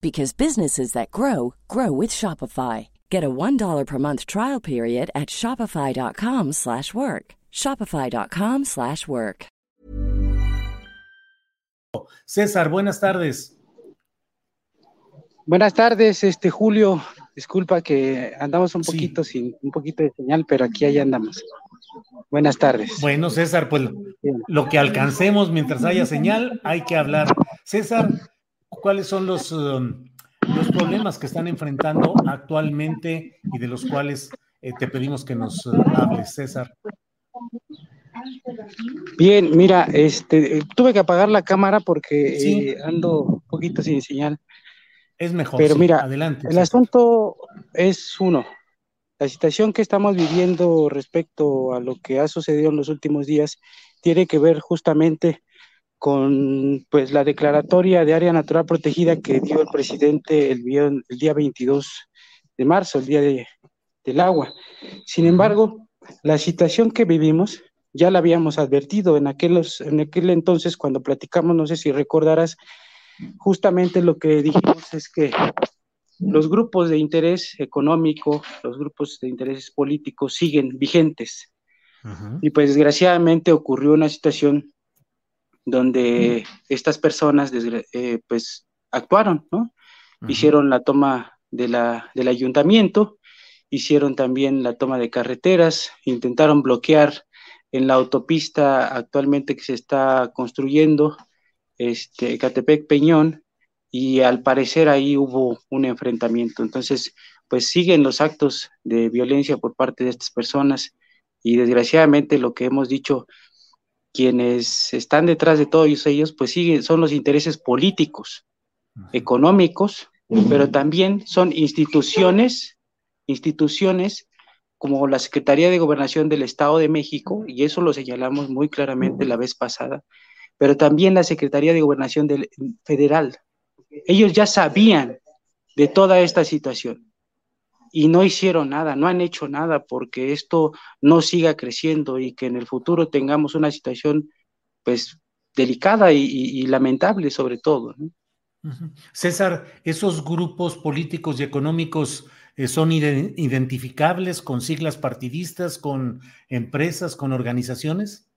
because businesses that grow grow with Shopify. Get a $1 per month trial period at shopify.com/work. shopify.com/work. César, buenas tardes. Buenas tardes, este Julio. Disculpa que andamos un poquito sí. sin un poquito de señal, pero aquí allá andamos. Buenas tardes. Bueno, César, pues lo que alcancemos mientras haya señal, hay que hablar. César, ¿cuáles son los, um, los problemas que están enfrentando actualmente y de los cuales eh, te pedimos que nos uh, hables, César? Bien, mira, este, tuve que apagar la cámara porque sí. eh, ando un poquito sin señal. Es mejor. Pero sí. mira, adelante. El asunto es uno. La situación que estamos viviendo respecto a lo que ha sucedido en los últimos días tiene que ver justamente con pues la declaratoria de área natural protegida que dio el presidente el, el día 22 de marzo, el día de, del agua. Sin embargo, la situación que vivimos ya la habíamos advertido en, aquellos, en aquel entonces cuando platicamos, no sé si recordarás, justamente lo que dijimos es que los grupos de interés económico, los grupos de interés políticos siguen vigentes. Uh -huh. Y pues desgraciadamente ocurrió una situación donde estas personas eh, pues actuaron, ¿no? Uh -huh. Hicieron la toma de la, del ayuntamiento, hicieron también la toma de carreteras, intentaron bloquear en la autopista actualmente que se está construyendo, este, Catepec Peñón, y al parecer ahí hubo un enfrentamiento. Entonces, pues siguen los actos de violencia por parte de estas personas y desgraciadamente lo que hemos dicho, quienes están detrás de todos ellos, pues siguen, son los intereses políticos, económicos, pero también son instituciones, instituciones como la Secretaría de Gobernación del Estado de México, y eso lo señalamos muy claramente la vez pasada, pero también la Secretaría de Gobernación del, Federal, ellos ya sabían de toda esta situación y no hicieron nada, no han hecho nada porque esto no siga creciendo y que en el futuro tengamos una situación pues delicada y, lamentable sobre todo. César, ¿esos grupos políticos y económicos eh, son identificables con siglas partidistas, con empresas, con organizaciones?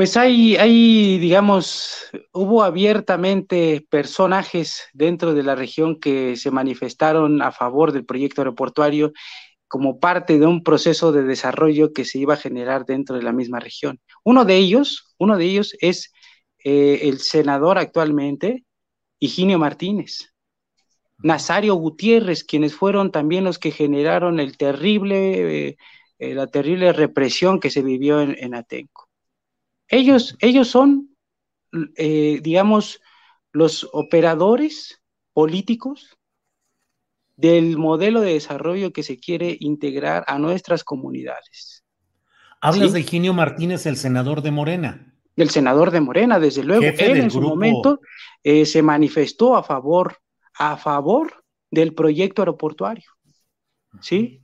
Pues hay, hay, digamos, hubo abiertamente personajes dentro de la región que se manifestaron a favor del proyecto aeroportuario como parte de un proceso de desarrollo que se iba a generar dentro de la misma región. Uno de ellos, uno de ellos es eh, el senador actualmente, Higinio Martínez, Nazario Gutiérrez, quienes fueron también los que generaron el terrible, eh, eh, la terrible represión que se vivió en, en Atenco. Ellos, ellos son, eh, digamos, los operadores políticos del modelo de desarrollo que se quiere integrar a nuestras comunidades. Hablas ¿Sí? de Higinio Martínez, el senador de Morena. El senador de Morena, desde luego. Jefe Él en grupo... su momento eh, se manifestó a favor, a favor del proyecto aeroportuario. ¿Sí?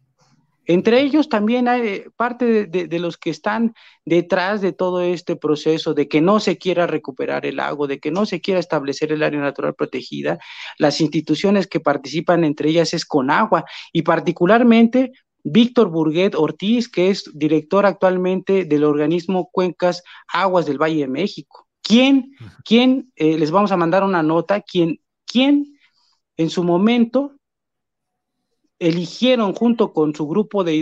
Entre ellos también hay parte de, los que están detrás de todo este proceso de que no se quiera recuperar el lago, de que no se quiera establecer el área natural protegida. Las instituciones que participan entre ellas es Conagua y particularmente Víctor Burguet Ortiz, que es director actualmente del organismo Cuencas Aguas del Valle de México. ¿Quién, quién eh, les vamos a mandar una nota, quién, quién en su momento eligieron junto con su grupo de,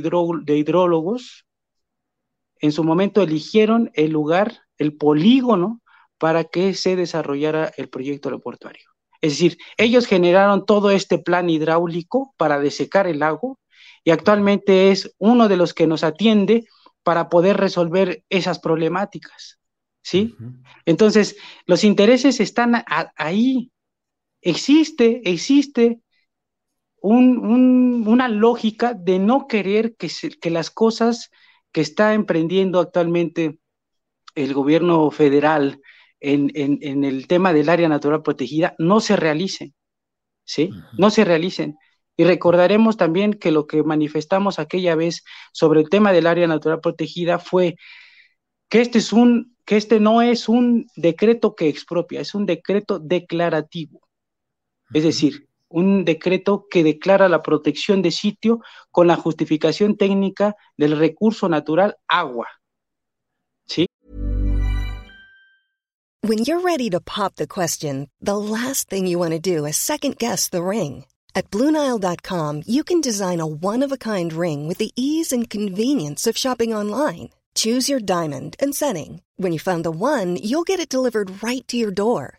de hidrólogos, en su momento eligieron el lugar, el polígono, para que se desarrollara el proyecto aeroportuario. Es decir, ellos generaron todo este plan hidráulico para desecar el lago y actualmente es uno de los que nos atiende para poder resolver esas problemáticas. ¿Sí? Entonces, los intereses están ahí. Existe, existe una lógica de no querer que, que las cosas que está emprendiendo actualmente el gobierno federal en, el tema del área natural protegida no se realicen, ¿sí? No se realicen. Y recordaremos también que lo que manifestamos aquella vez sobre el tema del área natural protegida fue que este es un, que este no es un decreto que expropia, es un decreto declarativo. Es decir, un decreto que declara la protección de sitio con la justificación técnica del recurso natural agua. ¿Sí? When you're ready to pop the question, the last thing you want to do is second guess the ring. At BlueNile.com, you can design a one-of-a-kind ring with the ease and convenience of shopping online. Choose your diamond and setting. When you find the one, you'll get it delivered right to your door.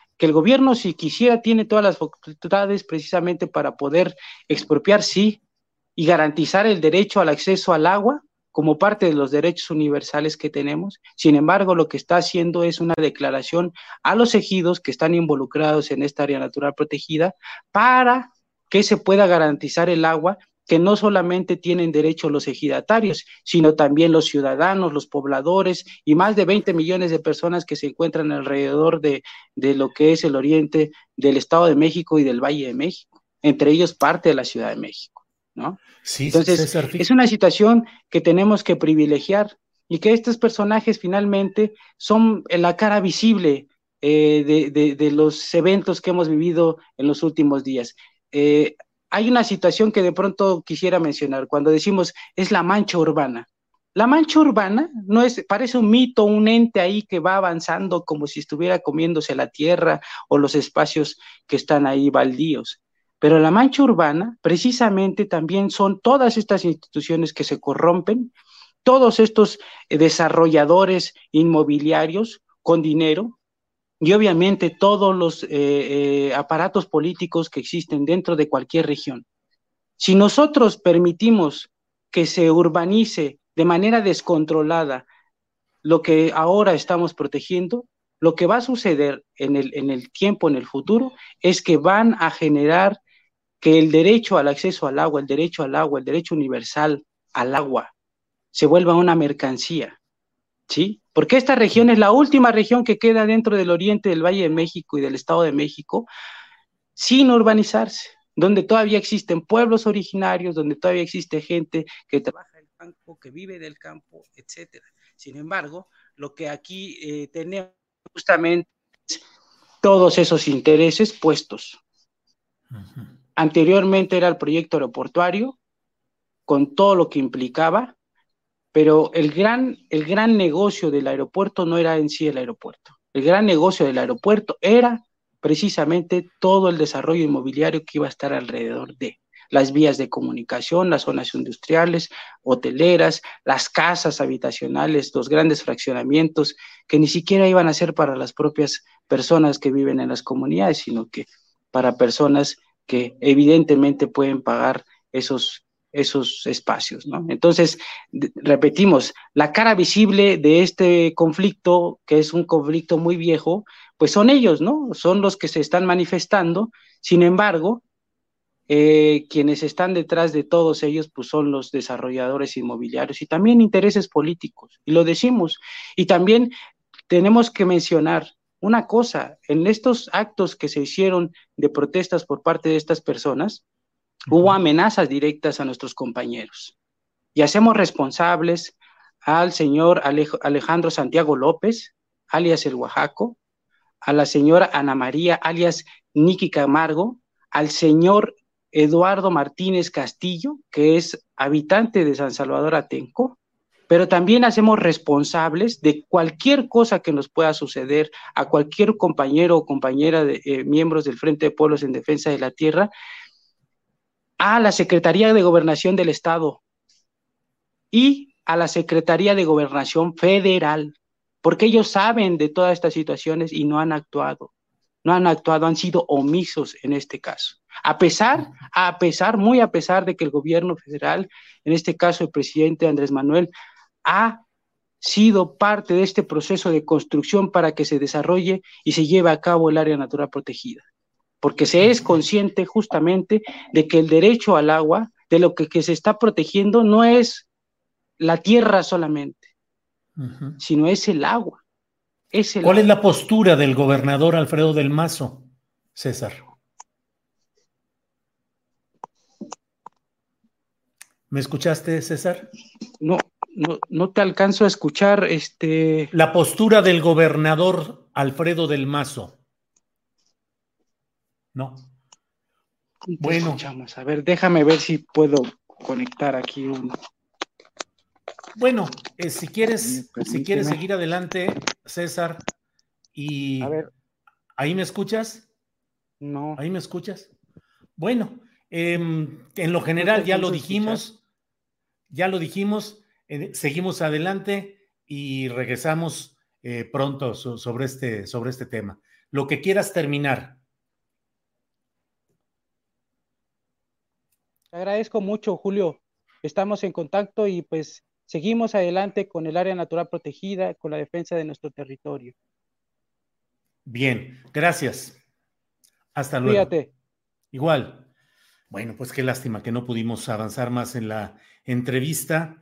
que el gobierno, si quisiera, tiene todas las facultades precisamente para poder expropiar, sí, y garantizar el derecho al acceso al agua como parte de los derechos universales que tenemos. Sin embargo, lo que está haciendo es una declaración a los ejidos que están involucrados en esta área natural protegida para que se pueda garantizar el agua que no solamente tienen derecho los ejidatarios, sino también los ciudadanos, los pobladores y más de 20 millones de personas que se encuentran alrededor de, lo que es el oriente del Estado de México y del Valle de México, entre ellos parte de la Ciudad de México, ¿no? Sí, Entonces, es una situación que tenemos que privilegiar y que estos personajes finalmente son la cara visible eh, de, los eventos que hemos vivido en los últimos días. Eh, hay una situación que de pronto quisiera mencionar cuando decimos es la mancha urbana. La mancha urbana no es, parece un mito, un ente ahí que va avanzando como si estuviera comiéndose la tierra o los espacios que están ahí baldíos. Pero la mancha urbana precisamente también son todas estas instituciones que se corrompen, todos estos desarrolladores inmobiliarios con dinero y obviamente todos los eh, eh, aparatos políticos que existen dentro de cualquier región. Si nosotros permitimos que se urbanice de manera descontrolada lo que ahora estamos protegiendo, lo que va a suceder en el, en el tiempo, en el futuro, es que van a generar que el derecho al acceso al agua, el derecho al agua, el derecho universal al agua, se vuelva una mercancía. ¿sí? Porque esta región es la última región que queda dentro del oriente del Valle de México y del Estado de México sin urbanizarse, donde todavía existen pueblos originarios, donde todavía existe gente que trabaja en el campo, que vive del campo, etcétera. Sin embargo, lo que aquí eh, tenemos justamente es todos esos intereses puestos. Anteriormente era el proyecto aeroportuario, con todo lo que implicaba, pero el gran, el gran negocio del aeropuerto no era en sí el aeropuerto. El gran negocio del aeropuerto era precisamente todo el desarrollo inmobiliario que iba a estar alrededor de. las vías de comunicación, las zonas industriales, hoteleras, las casas habitacionales, los grandes fraccionamientos, que ni siquiera iban a ser para las propias personas que viven en las comunidades, sino que para personas que evidentemente pueden pagar esos esos espacios, ¿no? Entonces, repetimos, la cara visible de este conflicto, que es un conflicto muy viejo, pues son ellos, ¿no? Son los que se están manifestando. Sin embargo, eh, quienes están detrás de todos ellos, pues son los desarrolladores inmobiliarios y también intereses políticos, y lo decimos. Y también tenemos que mencionar una cosa, en estos actos que se hicieron de protestas por parte de estas personas, Hubo amenazas directas a nuestros compañeros. Y hacemos responsables al señor Alejandro Santiago López, alias el Oaxaco, a la señora Ana María, alias Niki Camargo, al señor Eduardo Martínez Castillo, que es habitante de San Salvador Atenco, pero también hacemos responsables de cualquier cosa que nos pueda suceder a cualquier compañero o compañera de eh, miembros del Frente de Pueblos en Defensa de la Tierra a la Secretaría de Gobernación del Estado y a la Secretaría de Gobernación Federal, porque ellos saben de todas estas situaciones y no han actuado. No han actuado, han sido omisos en este caso. A pesar, a pesar, muy a pesar de que el gobierno federal, en este caso el presidente Andrés Manuel, ha sido parte de este proceso de construcción para que se desarrolle y se lleve a cabo el área natural protegida porque se es consciente justamente de que el derecho al agua, de lo que, se está protegiendo, no es la tierra solamente, sino es el agua. ¿Cuál es la postura del gobernador Alfredo del Mazo, César? ¿Me escuchaste, César? No, no, no te alcanzo a escuchar. Este. La postura del gobernador Alfredo del Mazo. No. Bueno. A ver, déjame ver si puedo conectar aquí un. Bueno, eh, si quieres, si quieres seguir adelante, César, y a ver. ¿ahí me escuchas? No. ¿Ahí me escuchas? Bueno, em, en lo general ya lo dijimos, ya lo dijimos, eh, seguimos adelante y regresamos eh, pronto sobre, este, sobre este tema. Lo que quieras terminar. Te agradezco mucho, Julio. Estamos en contacto y pues seguimos adelante con el área natural protegida, con la defensa de nuestro territorio. Bien, gracias. Hasta luego. Cuídate. Igual. Bueno, pues qué lástima que no pudimos avanzar más en la entrevista.